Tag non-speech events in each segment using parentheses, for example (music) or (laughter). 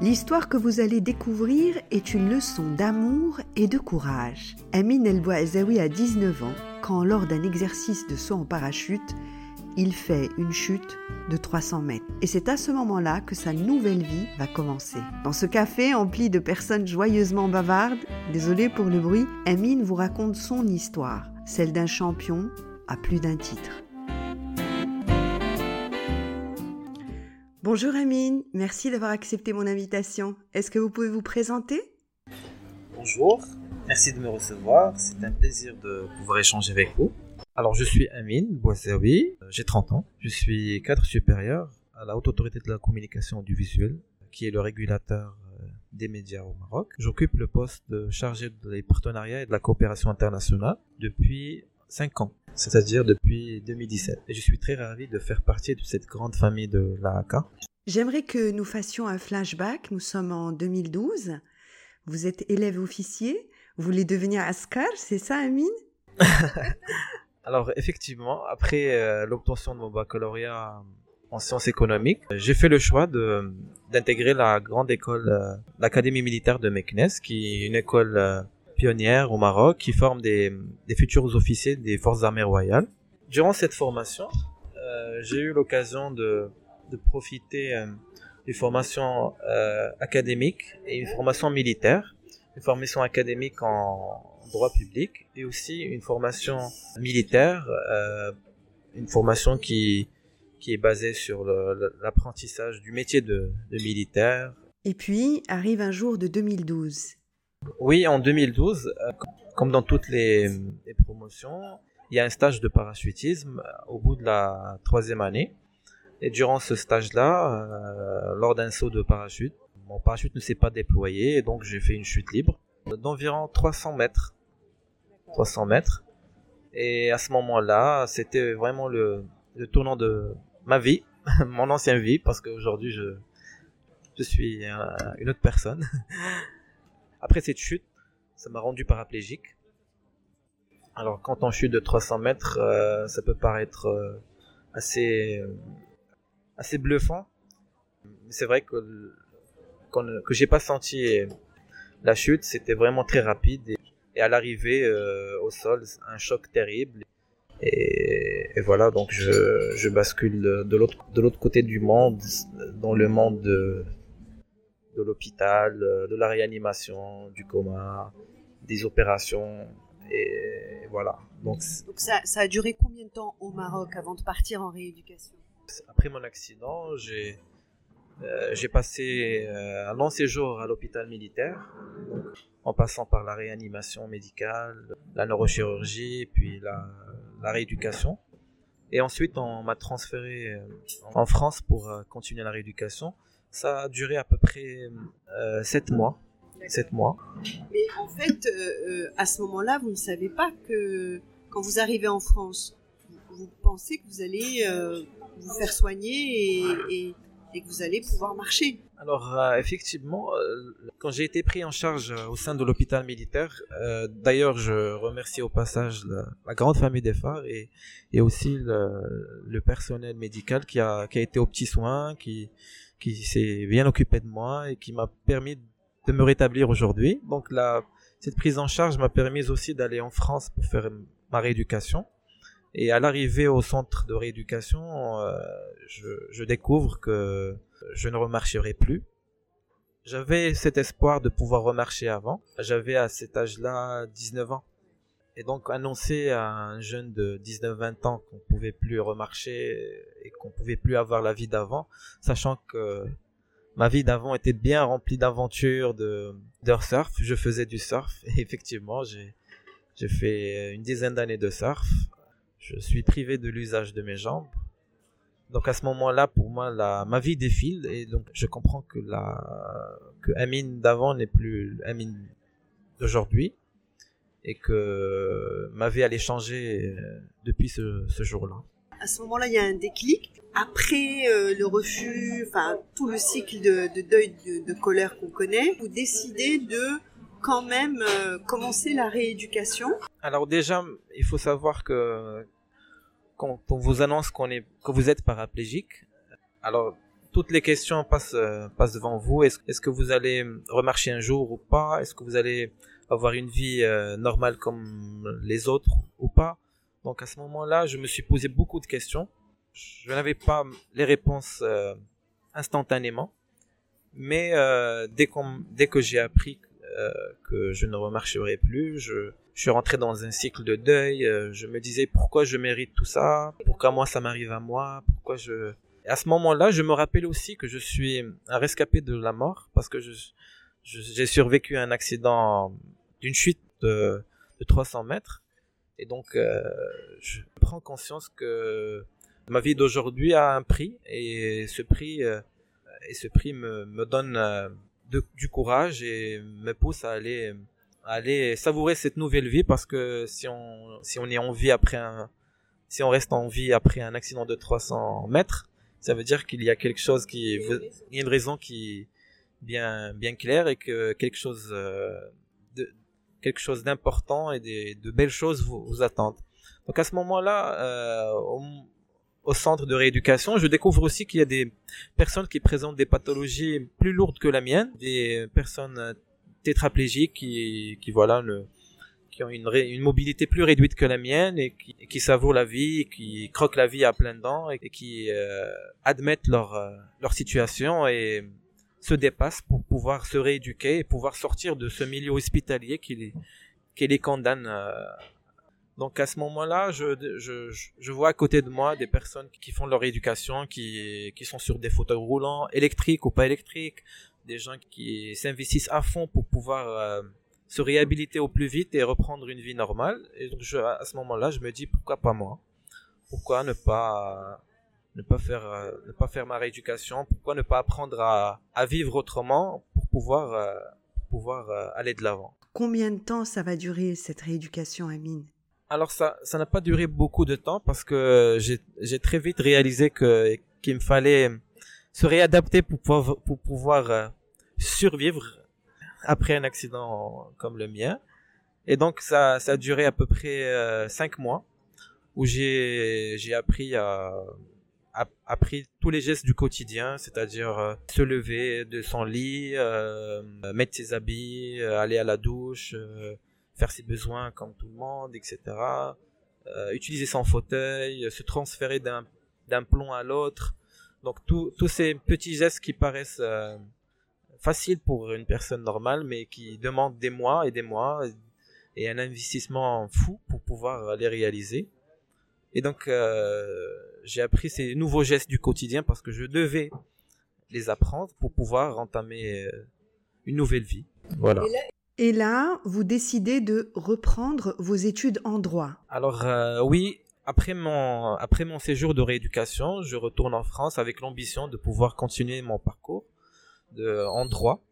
L'histoire que vous allez découvrir est une leçon d'amour et de courage. Amin El Bouazaoui a 19 ans quand, lors d'un exercice de saut en parachute, il fait une chute de 300 mètres. Et c'est à ce moment-là que sa nouvelle vie va commencer. Dans ce café empli de personnes joyeusement bavardes, désolé pour le bruit, Amin vous raconte son histoire, celle d'un champion à plus d'un titre. Bonjour Amine, merci d'avoir accepté mon invitation. Est-ce que vous pouvez vous présenter? Bonjour, merci de me recevoir. C'est un plaisir de pouvoir échanger avec vous. Alors, je suis Amine Boisservi, j'ai 30 ans. Je suis cadre supérieur à la Haute Autorité de la Communication Audiovisuelle, qui est le régulateur euh, des médias au Maroc. J'occupe le poste de chargé des partenariats et de la coopération internationale depuis 5 ans c'est-à-dire depuis 2017. Et je suis très ravi de faire partie de cette grande famille de l'AAK. J'aimerais que nous fassions un flashback. Nous sommes en 2012. Vous êtes élève officier. Vous voulez devenir Ascar, c'est ça, Amine? (laughs) Alors, effectivement, après euh, l'obtention de mon baccalauréat en sciences économiques, j'ai fait le choix de d'intégrer la grande école, euh, l'Académie militaire de Meknes, qui est une école euh, pionnière au Maroc qui forme des, futurs officiers des forces armées royales. Durant cette formation, j'ai eu l'occasion de, profiter euh, d'une formation académique et une formation militaire, une formation académique en droit public et aussi une formation militaire, une formation qui, qui est basée sur l'apprentissage du métier de, de militaire. Et puis arrive un jour de 2012 oui, en 2012, euh, comme dans toutes les, promotions, il y a un stage de parachutisme euh, au bout de la troisième année. Et durant ce stage-là, euh, lors d'un saut de parachute, mon parachute ne s'est pas déployé et donc j'ai fait une chute libre d'environ 300 mètres. 300 mètres. Et à ce moment-là, c'était vraiment le, tournant de ma vie, (laughs) mon ancienne vie, parce qu'aujourd'hui je, je suis une autre personne. (laughs) Après cette chute, ça m'a rendu paraplégique. Alors quand on chute de 300 mètres, euh, ça peut paraître euh, assez, euh, assez bluffant. C'est vrai que, que j'ai pas senti la chute, c'était vraiment très rapide. Et, à l'arrivée au sol, un choc terrible. Et, voilà, donc je, je bascule de l'autre côté du monde, dans le monde de, de l'hôpital, euh, de la réanimation, du coma, des opérations. Et voilà. Donc, ça, ça, a duré combien de temps au Maroc avant de partir en rééducation? Après mon accident, j'ai euh, j'ai passé euh, un long séjour à l'hôpital militaire, en passant par la réanimation médicale, la neurochirurgie, puis la, rééducation. Et ensuite, on m'a transféré en France pour continuer la rééducation. Ça a duré à peu près euh, 7 mois. 7 mois. Mais en fait, euh, euh, à ce moment-là, vous ne savez pas que quand vous arrivez en France, vous, pensez que vous allez euh, vous faire soigner et, que vous allez pouvoir marcher. Alors effectivement, quand j'ai été pris en charge au sein de l'hôpital militaire, d'ailleurs je remercie au passage la, grande famille des phares et, et aussi le, personnel médical qui a, qui a été aux petits soins, qui, qui s'est bien occupé de moi et qui m'a permis de me rétablir aujourd'hui. Donc la, cette prise en charge m'a permis aussi d'aller en France pour faire ma rééducation. Et à l'arrivée au centre de rééducation, euh, je, découvre que je ne remarcherai plus. J'avais cet espoir de pouvoir remarcher avant. J'avais à cet âge-là 19 ans. Et donc annoncer à un jeune de 19-20 ans qu'on pouvait plus remarcher et qu'on pouvait plus avoir la vie d'avant, sachant que ma vie d'avant était bien remplie d'aventures, de surf. Je faisais du surf et effectivement j'ai fait une dizaine d'années de surf. Je suis privé de l'usage de mes jambes. Donc à ce moment-là, pour moi, ma vie défile et donc je comprends que la que Amine d'avant n'est plus Amine d'aujourd'hui et que ma vie allait changer euh, depuis ce, jour-là. À ce moment-là, il y a un déclic. Après euh, le refus, enfin tout le cycle de, de deuil, de, de colère qu'on connaît, vous décidez de quand même euh, commencer la rééducation. Alors déjà, il faut savoir que quand on vous annonce qu'on est, que vous êtes paraplégique, alors toutes les questions passent, euh, passent devant vous. Est-ce est que vous allez remarcher un jour ou pas? Est-ce que vous allez avoir une vie euh, normale comme les autres ou pas? Donc à ce moment-là, je me suis posé beaucoup de questions. Je n'avais pas les réponses instantanément, mais dès, dès que j'ai appris que je ne remarcherai plus, je, suis rentré dans un cycle de deuil. je me disais pourquoi je mérite tout ça, pourquoi moi ça m'arrive à moi, pourquoi je à ce moment-là, je me rappelle aussi que je suis un rescapé de la mort parce que j'ai survécu à un accident d'une chute de, de 300 mètres. Et donc, euh, je prends conscience que ma vie d'aujourd'hui a un prix et ce prix, euh, et ce prix me, donne euh, de, du courage et me pousse à aller, à aller savourer cette nouvelle vie parce que si on, si on est en vie après un, si on reste en vie après un accident de 300 mètres, ça veut dire qu'il y a quelque chose qui, il y a une raison qui bien bien claire et que quelque chose euh, de quelque chose d'important et des, de belles choses vous, vous attendent. Donc à ce moment-là, euh, au, centre de rééducation, je découvre aussi qu'il y a des personnes qui présentent des pathologies plus lourdes que la mienne, des personnes tétraplégiques qui, voilà qui ont une, mobilité plus réduite que la mienne et qui, qui savourent la vie, qui croquent la vie à plein dents et, qui euh, admettent leur, euh, leur situation et se dépassent pour pouvoir se rééduquer et pouvoir sortir de ce milieu hospitalier qui les, qui les condamne. Euh. Donc à ce moment-là, je, vois à côté de moi des personnes qui font leur éducation, qui, sont sur des fauteuils roulants, électriques ou pas électriques, des gens qui s'investissent à fond pour pouvoir se réhabiliter au plus vite et reprendre une vie normale. Et donc à ce moment-là, je me dis pourquoi pas moi? Pourquoi ne pas ne pas faire euh, ne pas faire ma rééducation? Pourquoi ne pas apprendre à, à vivre autrement pour pouvoir euh, pouvoir euh, aller de l'avant? Combien de temps ça va durer cette rééducation, Amine? Alors ça ça n'a pas duré beaucoup de temps parce que j'ai très vite réalisé que qu'il me fallait se réadapter pour pouvoir pour pouvoir survivre après un accident comme le mien. Et donc ça, ça a duré à peu près euh, cinq mois où j'ai j'ai appris à, appris tous les gestes du quotidien, c'est-à-dire euh, se lever de son lit, euh, mettre ses habits, aller à la douche, faire ses besoins comme tout le monde, etc. utiliser son fauteuil, se transférer d'un d'un plomb à l'autre. Donc tous ces petits gestes qui paraissent facile pour une personne normale, mais qui demande des mois et des mois et un investissement fou pour pouvoir les réaliser. Et donc, euh, j'ai appris ces nouveaux gestes du quotidien parce que je devais les apprendre pour pouvoir entamer euh, une nouvelle vie. Voilà. Et là, vous décidez de reprendre vos études en droit. Alors euh, oui, après mon après mon séjour de rééducation, je retourne en France avec l'ambition de pouvoir continuer mon parcours en droit.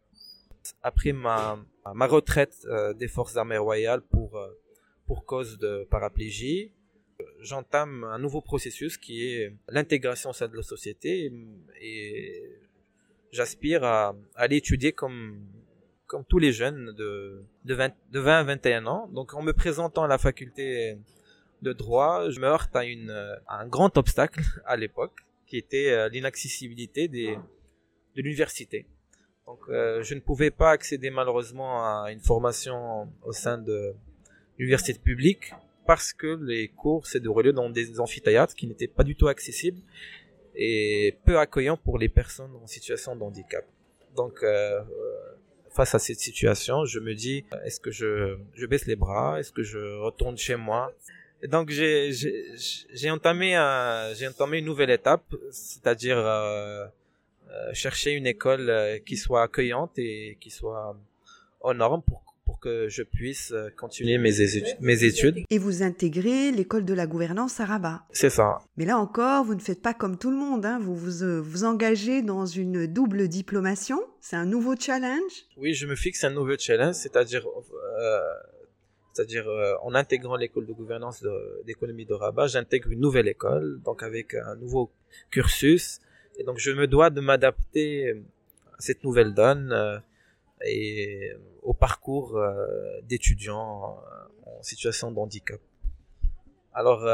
Après ma, ma retraite euh, des forces armées royales pour, euh, pour cause de paraplégie, j'entame un nouveau processus qui est l'intégration au sein de la société et, j'aspire à, à aller étudier comme, comme tous les jeunes de, de, 20, de 20 à 21 ans. Donc en me présentant à la faculté de droit, je me heurte à, une, un grand obstacle à l'époque qui était euh, l'inaccessibilité de l'université. Donc euh, je ne pouvais pas accéder malheureusement à une formation au sein de l'université publique parce que les cours se déroulaient dans des amphithéâtres qui n'étaient pas du tout accessibles et peu accueillants pour les personnes en situation de handicap. Donc euh, face à cette situation, je me dis est-ce que je, baisse les bras, est-ce que je retourne chez moi? Et donc j'ai entamé une nouvelle étape, c'est-à-dire euh, euh, chercher une école euh, qui soit accueillante et qui soit aux normes pour que je puisse euh, continuer mes, mes études. Et vous intégrez l'école de la gouvernance à Rabat. C'est ça. Mais là encore, vous ne faites pas comme tout le monde. Hein. Vous, vous vous engagez dans une double diplomation. C'est un nouveau challenge. Oui, je me fixe un nouveau challenge, c'est-à-dire euh, c'est-à-dire en intégrant l'école de gouvernance d'économie de, de, Rabat, j'intègre une nouvelle école, donc avec un nouveau cursus, et donc je me dois de m'adapter à cette nouvelle donne, euh, et au parcours euh, d'étudiants en situation de handicap. Alors,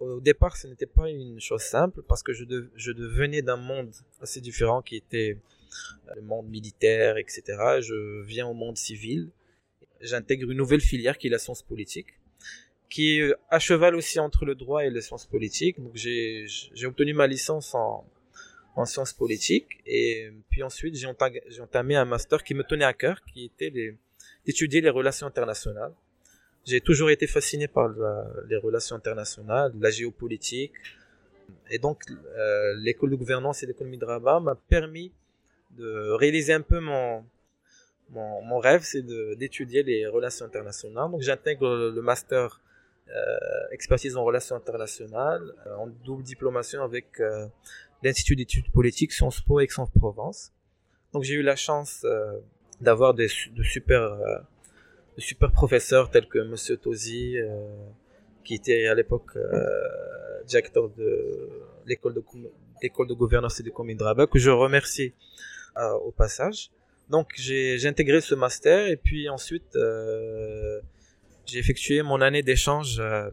au départ, ce n'était pas une chose simple parce que je, je devenais d'un monde assez différent qui était le monde militaire, etc. Je viens au monde civil. J'intègre une nouvelle filière qui est la science politique qui est à cheval aussi entre le droit et les sciences politiques. Donc j'ai obtenu ma licence en, en sciences politiques et puis ensuite j'ai entamé, un master qui me tenait à cœur, qui était d'étudier les relations internationales. J'ai toujours été fasciné par les relations internationales, la géopolitique. Et donc euh, l'école de gouvernance et l'économie de Rabat m'a permis de réaliser un peu mon, mon, rêve, c'est d'étudier les relations internationales. Donc j'intègre le master euh, expertise en relations internationales, euh, en double diplomation avec l'Institut d'études politiques Sciences Po Aix-en-Provence. Donc j'ai eu la chance d'avoir des de super de super professeurs tels que Monsieur Tosi, qui était à l'époque directeur de l'école de l'école de gouvernance et de de que je remercie au passage. Donc j'ai intégré ce master et puis ensuite euh, j'ai effectué mon année d'échange euh,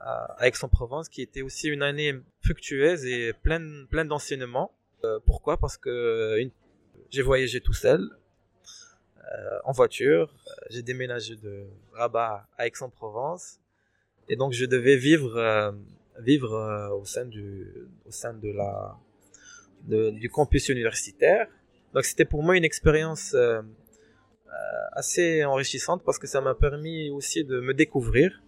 à Aix-en-Provence, qui était aussi une année fructueuse et pleine, pleine d'enseignements. Euh, pourquoi? Parce que une... j'ai voyagé tout seul, euh, en voiture. J'ai déménagé de Rabat à Aix-en-Provence. Et donc, je devais vivre, vivre au sein du, au sein de la, du campus universitaire. Donc, c'était pour moi une expérience euh, assez enrichissante parce que ça m'a permis aussi de me découvrir,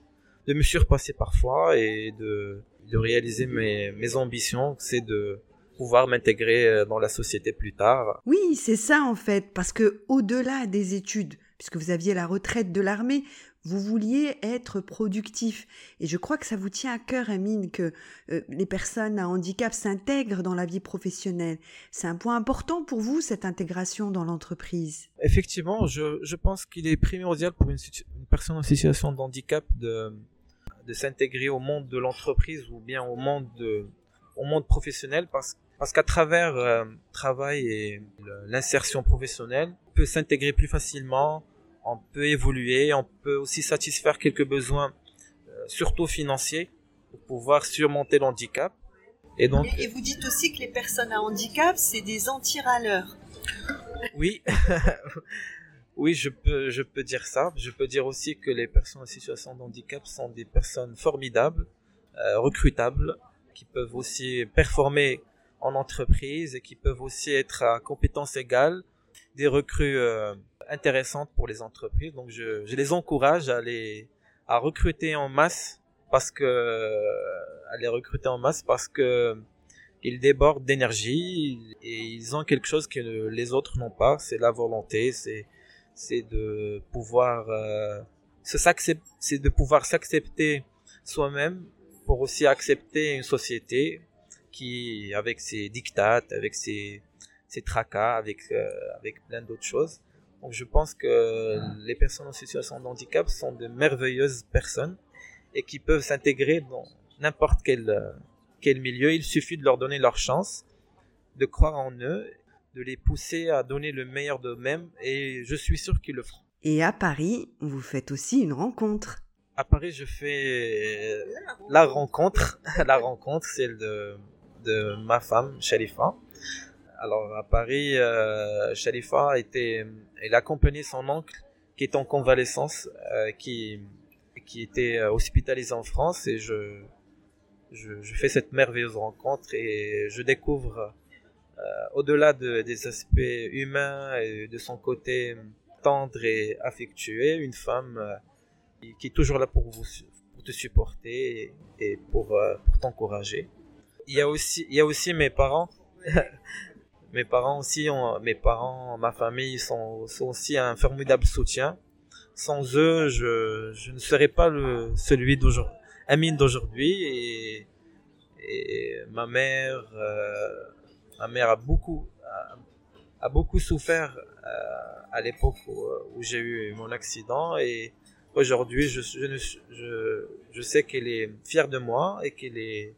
de me surpasser parfois et de, de réaliser mes, mes ambitions, c'est de pouvoir m'intégrer euh, dans la société plus tard. Oui, c'est ça en fait, parce que au-delà des études, puisque vous aviez la retraite de l'armée, vous vouliez être productif. Et je crois que ça vous tient à cœur, Amine, que euh, les personnes à handicap s'intègrent dans la vie professionnelle. C'est un point important pour vous, cette intégration dans l'entreprise? Effectivement, je, je pense qu'il est primordial pour une, une, personne en situation de handicap de, de s'intégrer au monde de l'entreprise ou bien au monde, de, au monde professionnel parce, parce qu'à travers le euh, travail et l'insertion professionnelle, on peut s'intégrer plus facilement, on peut évoluer, on peut aussi satisfaire quelques besoins, euh, surtout financiers, pour pouvoir surmonter l'handicap. Et donc. Et, vous dites aussi que les personnes à handicap, c'est des anti-râleurs. Oui. (laughs) oui, je peux, je peux dire ça. Je peux dire aussi que les personnes en situation de handicap sont des personnes formidables, euh, recrutables, qui peuvent aussi performer en entreprise et qui peuvent aussi être à compétences égales, des recrues euh, intéressante pour les entreprises. Donc je, je les encourage à les à recruter en masse parce que à les recruter en masse parce que ils débordent d'énergie et ils ont quelque chose que les autres n'ont pas. C'est la volonté, c'est c'est de pouvoir euh, c'est de pouvoir s'accepter soi-même pour aussi accepter une société qui avec ses dictates, avec ses ses tracas, avec euh, avec plein d'autres choses. Donc je pense que les personnes en situation de handicap sont de merveilleuses personnes et qui peuvent s'intégrer dans n'importe quel, euh, quel milieu. Il suffit de leur donner leur chance, de croire en eux, de les pousser à donner le meilleur d'eux-mêmes et je suis sûr qu'ils le feront. Et à Paris, vous faites aussi une rencontre. À Paris, je fais la rencontre, (laughs) la rencontre, celle de, de ma femme, Shalifa. Alors à Paris, euh, Shalifa était, elle accompagnait son oncle qui est en convalescence, euh, qui qui était euh, hospitalisé en France et je, je, je fais cette merveilleuse rencontre et je découvre euh, au-delà de, des aspects humains et de son côté tendre et affectueux, une femme euh, qui, est toujours là pour vous pour te supporter et, pour, pour t'encourager. Il y a aussi il y a aussi mes parents (laughs) mes parents aussi, mes parents, ma famille sont, sont, aussi un formidable soutien. Sans eux, je, je ne serais pas le, celui d'aujourd'hui, Amine d'aujourd'hui et, ma mère, euh, ma mère a beaucoup, a, a beaucoup souffert euh, à l'époque où, où j'ai eu mon accident et aujourd'hui, je, je, je, je sais qu'elle est fière de moi et qu'elle est,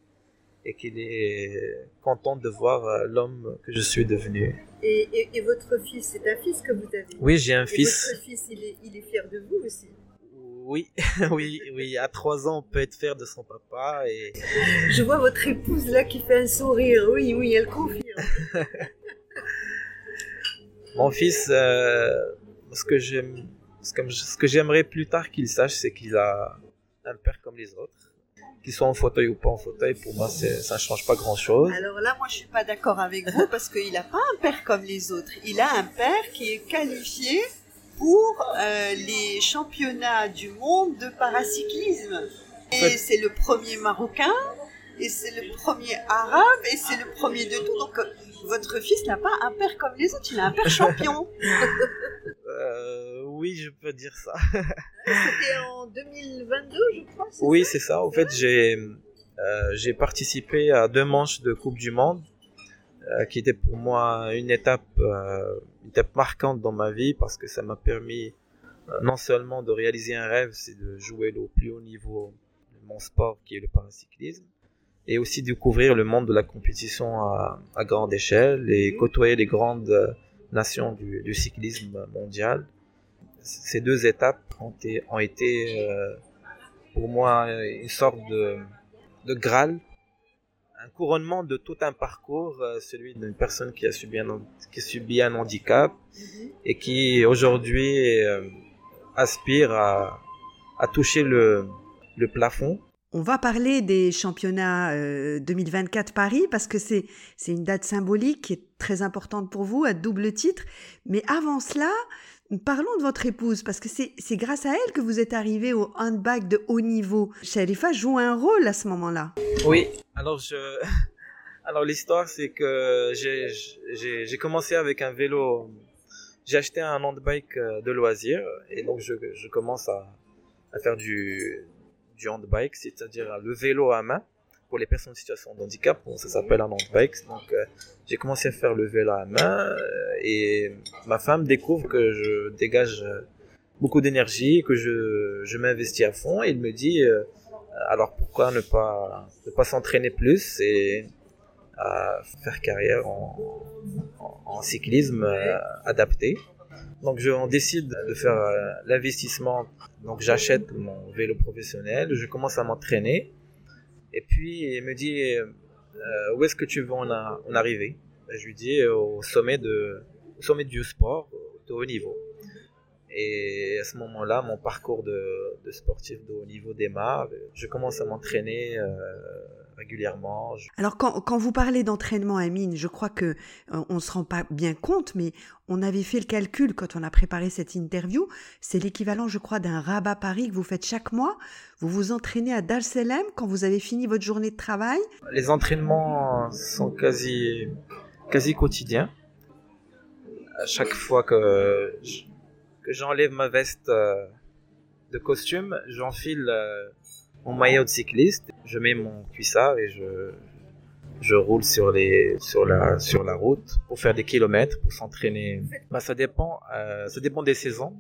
et qu'il est content de voir euh, l'homme que je suis devenu. Et, et, votre fils, c'est un fils que vous avez Oui, j'ai un fils. Votre fils, il est, il est fier de vous aussi oui, (laughs) oui, oui. À trois ans, on peut être fier de son papa. Et... Je vois votre épouse là qui fait un sourire. Oui, oui, elle confirme. (laughs) Mon fils, euh, ce que j'aime, ce que j'aimerais plus tard qu'il sache, c'est qu'il a un père comme les autres. Qu'il soit en fauteuil ou pas en fauteuil, pour moi, ça ne change pas grand-chose. Alors là, moi, je suis pas d'accord avec vous parce qu'il n'a pas un père comme les autres. Il a un père qui est qualifié pour euh, les championnats du monde de paracyclisme. Et c'est le premier marocain, et c'est le premier arabe, et c'est le premier de tout. Donc, votre fils n'a pas un père comme les autres, il a un père champion. (laughs) euh, oui, je peux dire ça. C'était en 2022, je crois. Oui, c'est ça. En fait, j'ai euh, j'ai participé à deux manches de Coupe du Monde, euh, qui était pour moi une étape, euh, une étape marquante dans ma vie parce que ça m'a permis non seulement de réaliser un rêve, c'est de jouer au plus haut niveau de mon sport qui est le paracyclisme, et aussi découvrir le monde de la compétition à, à grande échelle et côtoyer les grandes nations du, du cyclisme mondial. Ces deux étapes ont été, ont été euh, pour moi une sorte de, de graal, un couronnement de tout un parcours, euh, celui d'une personne qui a subi un, qui a subi un handicap mm-hmm. et qui aujourd'hui euh, aspire à, à toucher le, le plafond on va parler des championnats 2024 euh, Paris parce que c'est une date symbolique qui est très importante pour vous à double titre. Mais avant cela, parlons de votre épouse parce que c'est grâce à elle que vous êtes arrivé au handbag de haut niveau. Sharifa joue un rôle à ce moment-là. Oui, alors je (laughs) alors l'histoire c'est que j'ai j'ai commencé avec un vélo. J'ai acheté un handbike euh, de loisir et donc je je commence à à faire du du handbike, c'est-à-dire le vélo à main pour les personnes en situation de handicap. ça s'appelle un handbike. Donc, euh, j'ai commencé à faire le vélo à main euh, et ma femme découvre que je dégage euh, beaucoup d'énergie, que je, je m'investis à fond. Et il me dit, alors pourquoi ne pas, ne pas s'entraîner plus et faire carrière en, en, cyclisme adapté. Donc je, on décide de faire l'investissement donc j'achète mon vélo professionnel, je commence à m'entraîner. Et puis il me dit euh, où est-ce que tu veux en, arriver? Ben, Je lui dis euh, au sommet de sommet du sport, de haut niveau. Et à ce moment-là, mon parcours de, sportif de haut niveau démarre. Je commence à m'entraîner euh, régulièrement. Alors quand, quand, vous parlez d'entraînement, Amine, je crois que euh, on se rend pas bien compte, mais on avait fait le calcul quand on a préparé cette interview. C'est l'équivalent, je crois, d'un rabat Paris que vous faites chaque mois. Vous vous entraînez à Dar quand vous avez fini votre journée de travail. Les entraînements sont quasi quasi quotidiens. À chaque fois que que j'enlève ma veste euh, de costume, j'enfile euh, mon maillot de cycliste, je mets mon cuissard et je, je roule sur les sur la sur la route pour faire des kilomètres pour s'entraîner. Bah ça dépend euh, ça dépend des saisons.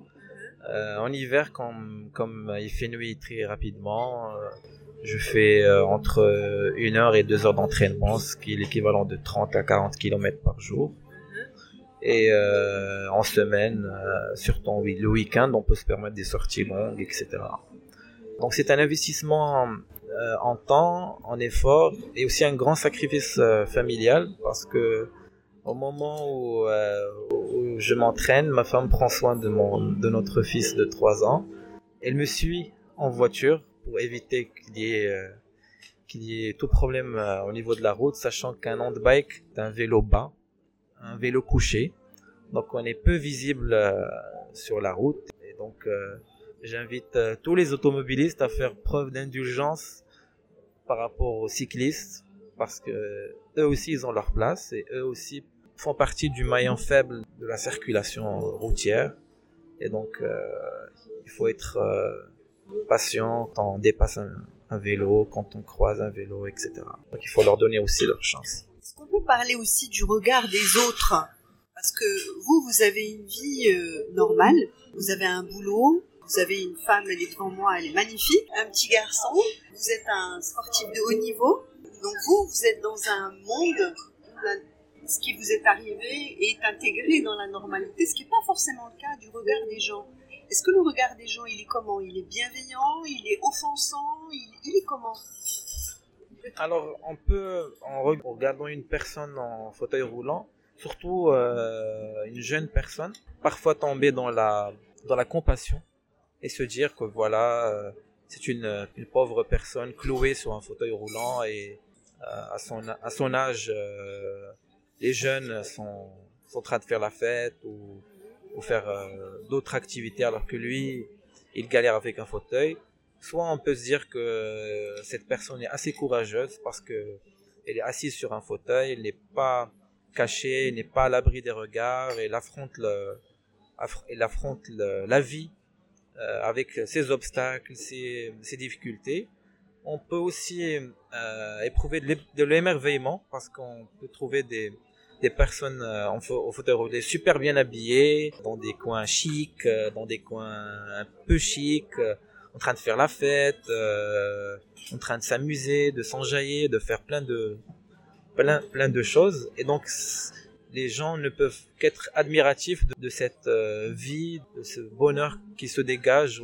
Euh, en hiver comme comme il fait nuit très rapidement euh, je fais entre une heure et deux heures d'entraînement ce qui est l'équivalent de 30 à 40 kilomètres par jour. Et en semaine surtout le week-end on peut se permettre des sorties longues etc donc c'est un investissement euh, en temps, en effort et aussi un grand sacrifice euh, familial parce que au moment où, euh, où je m'entraîne, ma femme prend soin de, mon, de notre fils de 3 ans. Elle me suit en voiture pour éviter qu'il y ait, qu'il y ait tout problème au niveau de la route, sachant qu'un handbike est un vélo bas, un vélo couché. Donc on est peu visible sur la route. Et donc J'invite euh, tous les automobilistes à faire preuve d'indulgence par rapport aux cyclistes parce que eux aussi ils ont leur place et eux aussi font partie du maillon faible de la circulation routière et donc euh, il faut être euh, patient quand on dépasse un, vélo, quand on croise un vélo, etc. Donc il faut leur donner aussi leur chance. Est-ce qu'on peut parler aussi du regard des autres? Parce que vous, vous avez une vie normale, vous avez un boulot, vous avez une femme, elle est devant moi, elle est magnifique. Un petit garçon, vous êtes un sportif de haut niveau. Donc vous, vous êtes dans un monde où ce qui vous est arrivé est intégré dans la normalité, ce qui n'est pas forcément le cas du regard des gens. Est-ce que le regard des gens, il est comment? Il est bienveillant? Il est offensant? Il, est comment? Alors, on peut, en regardant une personne en fauteuil roulant, surtout euh, une jeune personne, parfois tomber dans la, dans la compassion et se dire que voilà, euh, c'est une, une, pauvre personne clouée sur un fauteuil roulant et euh, à, son, à son âge, les jeunes sont, sont en train de faire la fête ou ou faire euh, d'autres activités alors que lui, il galère avec un fauteuil. Soit on peut se dire que euh, cette personne est assez courageuse parce que elle est assise sur un fauteuil, elle n'est pas cachée, elle n'est pas à l'abri des regards, elle affronte le, elle affronte la vie euh, avec ses obstacles, ses, ses, difficultés. On peut aussi euh, éprouver de l'émerveillement parce qu'on peut trouver des, des personnes euh, en au fauteuil roulant super bien habillées, dans des coins chics, euh, dans des coins un peu chics, euh, en train de faire la fête, en train de s'amuser, de s'enjailler, de faire plein de plein plein de choses. Et donc les gens ne peuvent qu'être admiratifs de, cette vie, de ce bonheur qui se dégage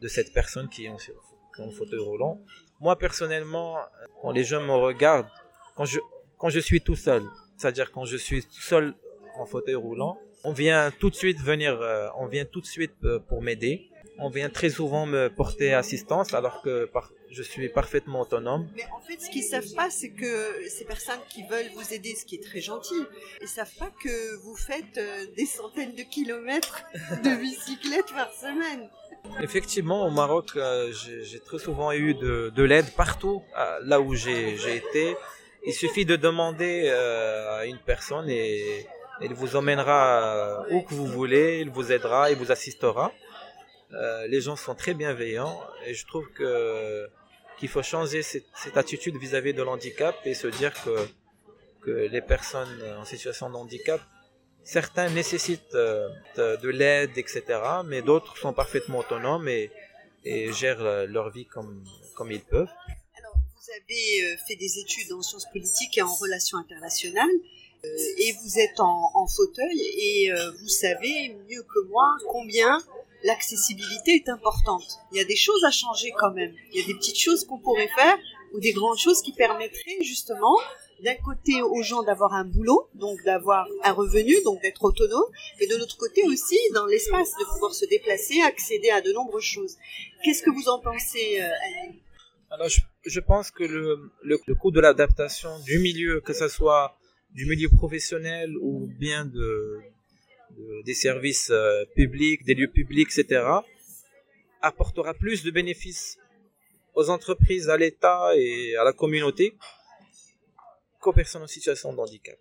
de cette personne qui est en, fauteuil roulant. Moi personnellement, quand les gens me regardent, quand je suis tout seul, c'est-à-dire quand je suis seul en fauteuil roulant, on vient tout de suite venir, euh, on vient tout de suite euh, pour m'aider. On vient très souvent me porter assistance alors que je suis parfaitement autonome. Mais en fait, ce qu'ils savent pas, c'est que ces personnes qui veulent vous aider, ce qui est très gentil, ils savent pas que vous faites euh, des centaines de kilomètres de bicyclette par semaine. Effectivement, au Maroc, j'ai très souvent eu de, de l'aide partout, là où j'ai été. Il suffit de demander euh, à une personne et il vous emmènera où que vous voulez, il vous aidera, il vous assistera. Euh, les gens sont très bienveillants et je trouve qu'il faut changer cette, attitude vis-à-vis de l'handicap et se dire que les personnes en situation de handicap, certains nécessitent euh, de, l'aide, etc., mais d'autres sont parfaitement autonomes et, gèrent leur vie comme ils peuvent vous avez euh, fait des études en sciences politiques et en relations internationales euh, et vous êtes en, fauteuil et euh, vous savez mieux que moi combien l'accessibilité est importante. Il y a des choses à changer quand même. Il y a des petites choses qu'on pourrait faire ou des grandes choses qui permettraient justement d'un côté aux gens d'avoir un boulot, donc d'avoir un revenu, donc d'être autonome, et de l'autre côté aussi dans l'espace, de pouvoir se déplacer, accéder à de nombreuses choses. Qu'est-ce que vous en pensez, Annie? Alors, je, pense que le, le, coût de l'adaptation du milieu, que ce soit du milieu professionnel ou bien de, des services euh, publics, des lieux publics, etc., apportera plus de bénéfices aux entreprises, à l'État et à la communauté qu'aux personnes en situation de handicap.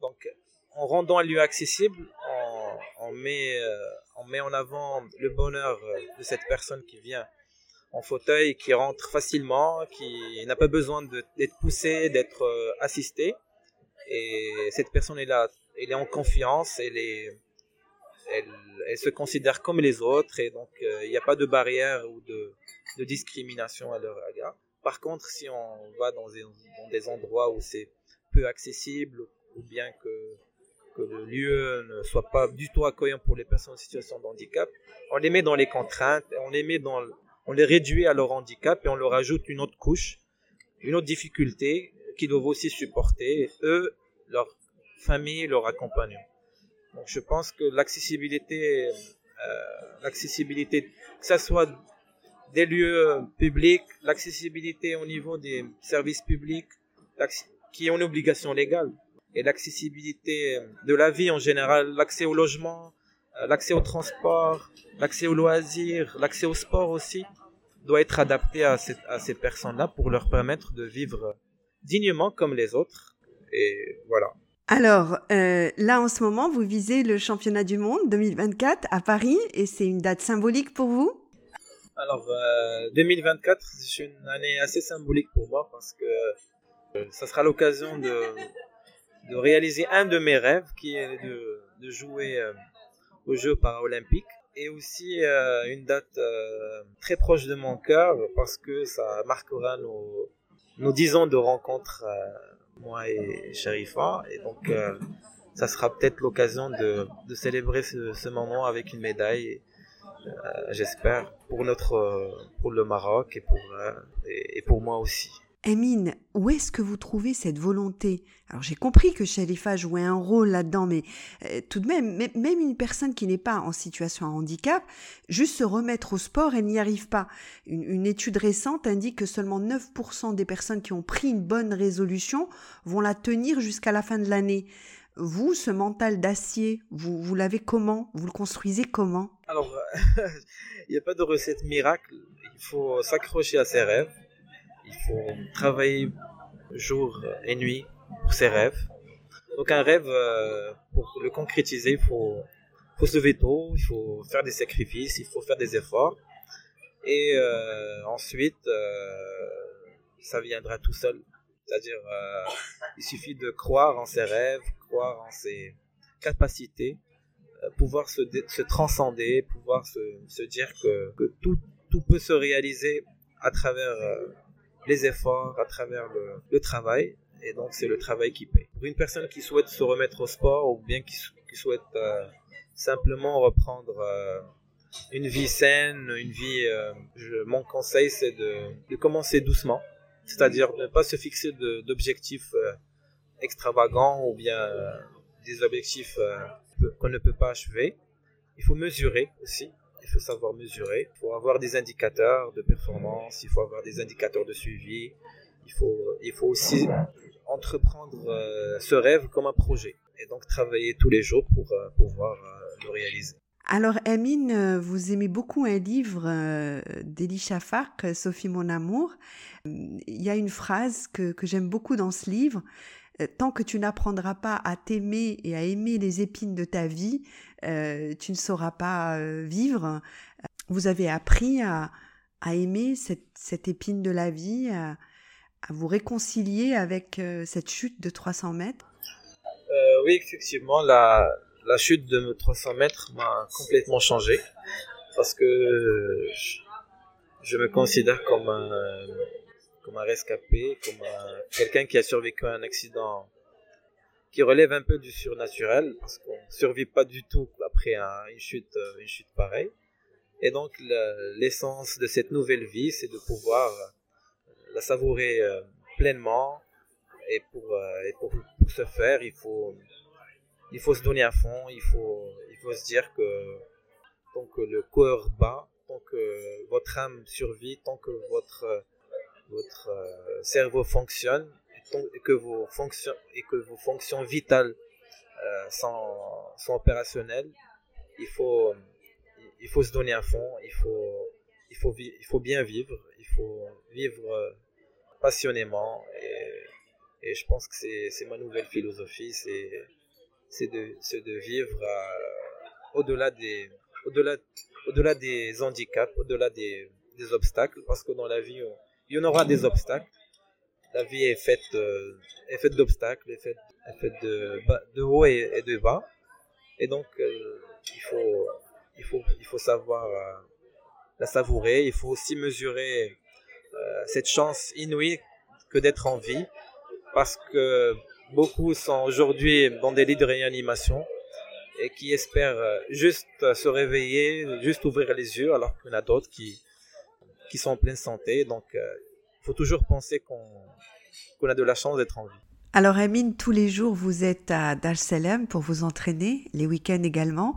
Donc, en rendant un lieu accessible, on, met, euh, on met en avant le bonheur euh, de cette personne qui vient en fauteuil qui rentre facilement, qui n'a pas besoin d'être poussé, d'être euh, assisté. Et cette personne est là, elle est en confiance, elle se considère comme les autres et donc euh, il n'y a pas de barrière ou de, discrimination à leur égard. Par contre, si on va dans des, endroits où c'est peu accessible ou bien que, que le lieu ne soit pas du tout accueillant pour les personnes en situation de handicap, on les met dans les contraintes, on les met dans on les réduit à leur handicap et on leur ajoute une autre couche, une autre difficulté qu'ils doivent aussi supporter, eux, leur famille, leur accompagnants. Donc je pense que l'accessibilité, euh, l'accessibilité, que ce soit des lieux publics, l'accessibilité au niveau des services publics, qui ont une obligation légale, et l'accessibilité de la vie en général, l'accès au logement, euh, l'accès au transport, l'accès aux loisirs, l'accès au sport aussi doit être adapté à ces personnes-là pour leur permettre de vivre dignement comme les autres. Et voilà. Alors, euh, là en ce moment, vous visez le championnat du monde 2024 à Paris et c'est une date symbolique pour vous? Alors, 2024, euh, c'est une année assez symbolique pour moi parce que ça sera l'occasion de, de réaliser un de mes rêves qui est de, de jouer aux Jeux paralympiques et aussi euh, une date euh, très proche de mon cœur parce que ça marquera nos, nos 10 ans de rencontre, moi et Sharifa. Et donc, ça sera peut-être l'occasion de, célébrer ce, moment avec une médaille, j'espère, pour, notre, pour le Maroc et pour, et, pour moi aussi. Où est-ce que vous trouvez cette volonté? Alors j'ai compris que Shalifa jouait un rôle là-dedans, mais euh, tout de même, même une personne qui n'est pas en situation de handicap, juste se remettre au sport, elle n'y arrive pas. Une, étude récente indique que seulement 9% des personnes qui ont pris une bonne résolution vont la tenir jusqu'à la fin de l'année. Vous, ce mental d'acier, vous, vous l'avez comment? Vous le construisez comment? Alors, (laughs) il n'y a pas de recette miracle. Il faut s'accrocher à ses rêves il faut travailler jour et nuit pour ses rêves. Donc un rêve, euh, pour le concrétiser, il faut, faut se lever tôt, il faut faire des sacrifices, il faut faire des efforts. Et euh, ensuite, euh, ça viendra tout seul. C'est-à-dire, il suffit de croire en ses rêves, croire en ses capacités, pouvoir se, se transcender, pouvoir se, se dire que, que tout, tout peut se réaliser à travers les efforts, à travers le, travail. Et donc, c'est le travail qui paye. Pour une personne qui souhaite se remettre au sport ou bien qui, souhaite euh, simplement reprendre euh, une vie saine, une vie... Euh, mon conseil, c'est de, commencer doucement. C'est-à-dire ne pas se fixer d'objectifs extravagants ou bien des objectifs qu'on ne peut pas achever. Il faut mesurer aussi il faut savoir mesurer, il faut avoir des indicateurs de performance, il faut avoir des indicateurs de suivi, il faut, il faut aussi entreprendre euh, ce rêve comme un projet et donc travailler tous les jours pour euh, pouvoir euh, le réaliser. Alors, Amine, vous aimez beaucoup un livre d'Elie Chafark, Sophie mon amour. Il y a une phrase que, que j'aime beaucoup dans ce livre. Tant que tu n'apprendras pas à t'aimer et à aimer les épines de ta vie, euh, tu ne sauras pas euh, vivre. Vous avez appris à, aimer cette, épine de la vie, à, vous réconcilier avec euh, cette chute de 300 mètres Oui, effectivement, la, chute de 300 mètres m'a complètement changé parce que je, me considère comme un, comme un rescapé, comme quelqu'un qui a survécu à un accident qui relève un peu du surnaturel parce qu'on survit pas du tout après une chute euh, une chute pareille. Et donc l'essence de cette nouvelle vie c'est de pouvoir euh, la savourer euh, pleinement. Et pour, et pour, ce faire il faut il faut se donner à fond il faut il faut se dire que tant que le corps bat tant que votre âme survit tant que votre votre cerveau fonctionne et que vos fonctions, et que vos fonctions vitales euh, sont, sont, opérationnelles, il faut, il faut se donner à fond, il faut, il faut, il faut bien vivre, il faut vivre euh, passionnément. Et, je pense que c'est ma nouvelle philosophie, c'est de, de vivre euh, au-delà des, au-delà, au-delà des handicaps, au-delà des, des obstacles, parce que dans la vie, il y en aura des obstacles la vie est faite, euh, est faite d'obstacles, est faite, est faite de, de haut et, de bas. Et donc, euh, il, faut, il, faut, il faut savoir euh, la savourer. Il faut aussi mesurer cette chance inouïe que d'être en vie. Parce que beaucoup sont aujourd'hui dans des lits de réanimation et qui espèrent juste se réveiller, juste ouvrir les yeux, alors qu'il y en a d'autres qui, qui sont en pleine santé. Donc, il faut toujours penser qu'on a de la chance d'être en vie. Alors Amine, tous les jours vous êtes à Dar pour vous entraîner, les week-ends également.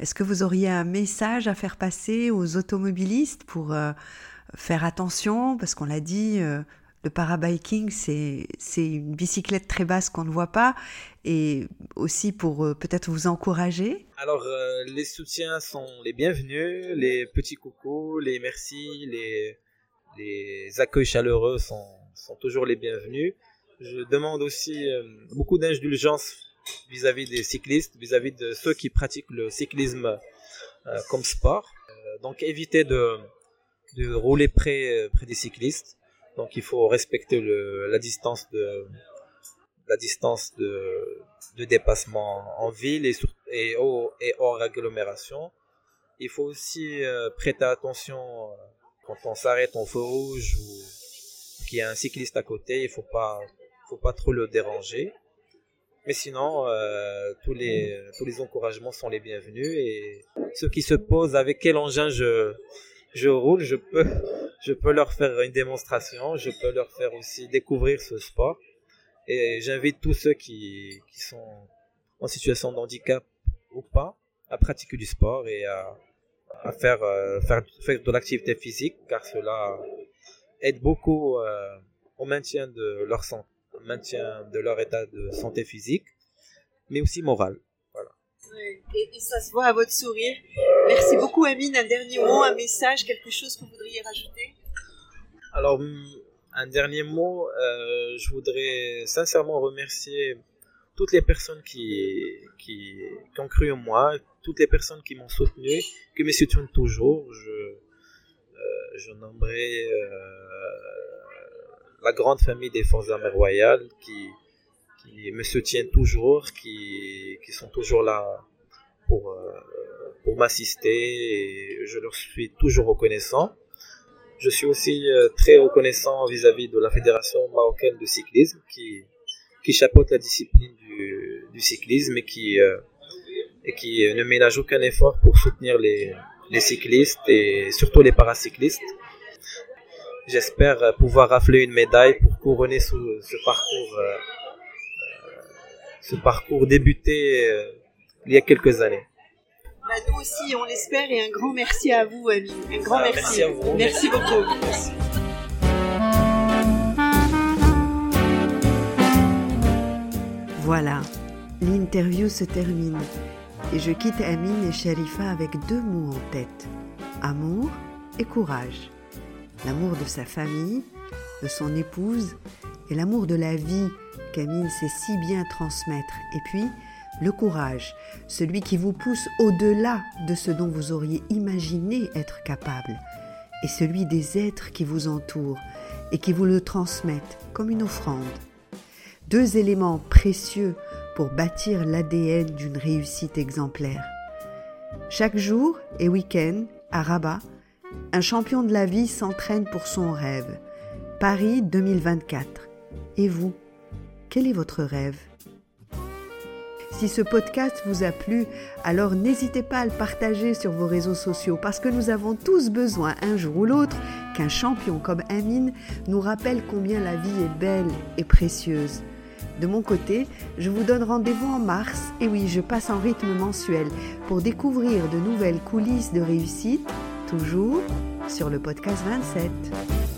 Est-ce que vous auriez un message à faire passer aux automobilistes pour euh, faire attention? Parce qu'on l'a dit, euh, le parabiking, c'est, une bicyclette très basse qu'on ne voit pas. Et aussi pour euh, peut-être vous encourager Alors les soutiens sont les bienvenus, les petits coucous, les merci, les les accueils chaleureux sont, sont toujours les bienvenus. Je demande aussi euh, beaucoup d'indulgence vis-à-vis des cyclistes, vis-à-vis de ceux qui pratiquent le cyclisme euh, comme sport. Euh, donc évitez de, de rouler près, près des cyclistes. Donc il faut respecter la distance de la distance de, dépassement en ville et, et, hors agglomération. Il faut aussi prêter attention quand on s'arrête en feu rouge ou il qu'il y a un cycliste à côté, il faut pas, faut pas trop le déranger. Mais sinon, euh, tous les tous les encouragements sont les bienvenus et ceux qui se posent avec quel engin je je roule, je peux je peux leur faire une démonstration, je peux leur faire aussi découvrir ce sport et j'invite tous ceux qui qui sont en situation de handicap ou pas à pratiquer du sport et à faire euh, faire faire de l'activité physique car cela aide beaucoup euh, au maintien de leur santé maintien de leur état de santé physique, mais aussi moral. Et, ça se voit à votre sourire. Merci beaucoup, Amine. Un dernier mot, un message, quelque chose que vous voudriez rajouter? Alors, un dernier mot, euh, je voudrais sincèrement remercier toutes les personnes qui, qui, ont cru en moi, toutes les personnes qui m'ont soutenu, qui me soutiennent toujours. Je, euh, nommerai euh, la grande famille des forces armées royales qui, qui me soutiennent toujours, qui, qui sont toujours là pour, euh, pour m'assister et je leur suis toujours reconnaissant. Je suis aussi euh, très reconnaissant vis-à-vis de la Fédération marocaine de cyclisme qui, qui chapeaute la discipline du, cyclisme et qui, euh, et qui ne ménage aucun effort pour soutenir les, cyclistes et surtout les paracyclistes. J'espère pouvoir rafler une médaille pour couronner ce, parcours, ce parcours débuté il y a quelques années. Bah, nous aussi, on l'espère et un grand merci à vous, Amine. Un grand Ah, merci. merci à vous. Merci beaucoup. Voilà, l'interview se termine et je quitte Amine et Sharifa avec deux mots en tête, amour et courage. L'amour de sa famille, de son épouse et l'amour de la vie qu'Amine sait si bien transmettre. Et puis, le courage, celui qui vous pousse au-delà de ce dont vous auriez imaginé être capable, et celui des êtres qui vous entourent et qui vous le transmettent comme une offrande deux éléments précieux pour bâtir l'ADN d'une réussite exemplaire. Chaque jour et week-end, à Rabat, un champion de la vie s'entraîne pour son rêve. Paris 2024. Et vous, quel est votre rêve? Si ce podcast vous a plu, alors n'hésitez pas à le partager sur vos réseaux sociaux parce que nous avons tous besoin un jour ou l'autre qu'un champion comme Amine nous rappelle combien la vie est belle et précieuse. De mon côté, je vous donne rendez-vous en mars, et oui, je passe en rythme mensuel, pour découvrir de nouvelles coulisses de réussite, toujours sur le podcast 27.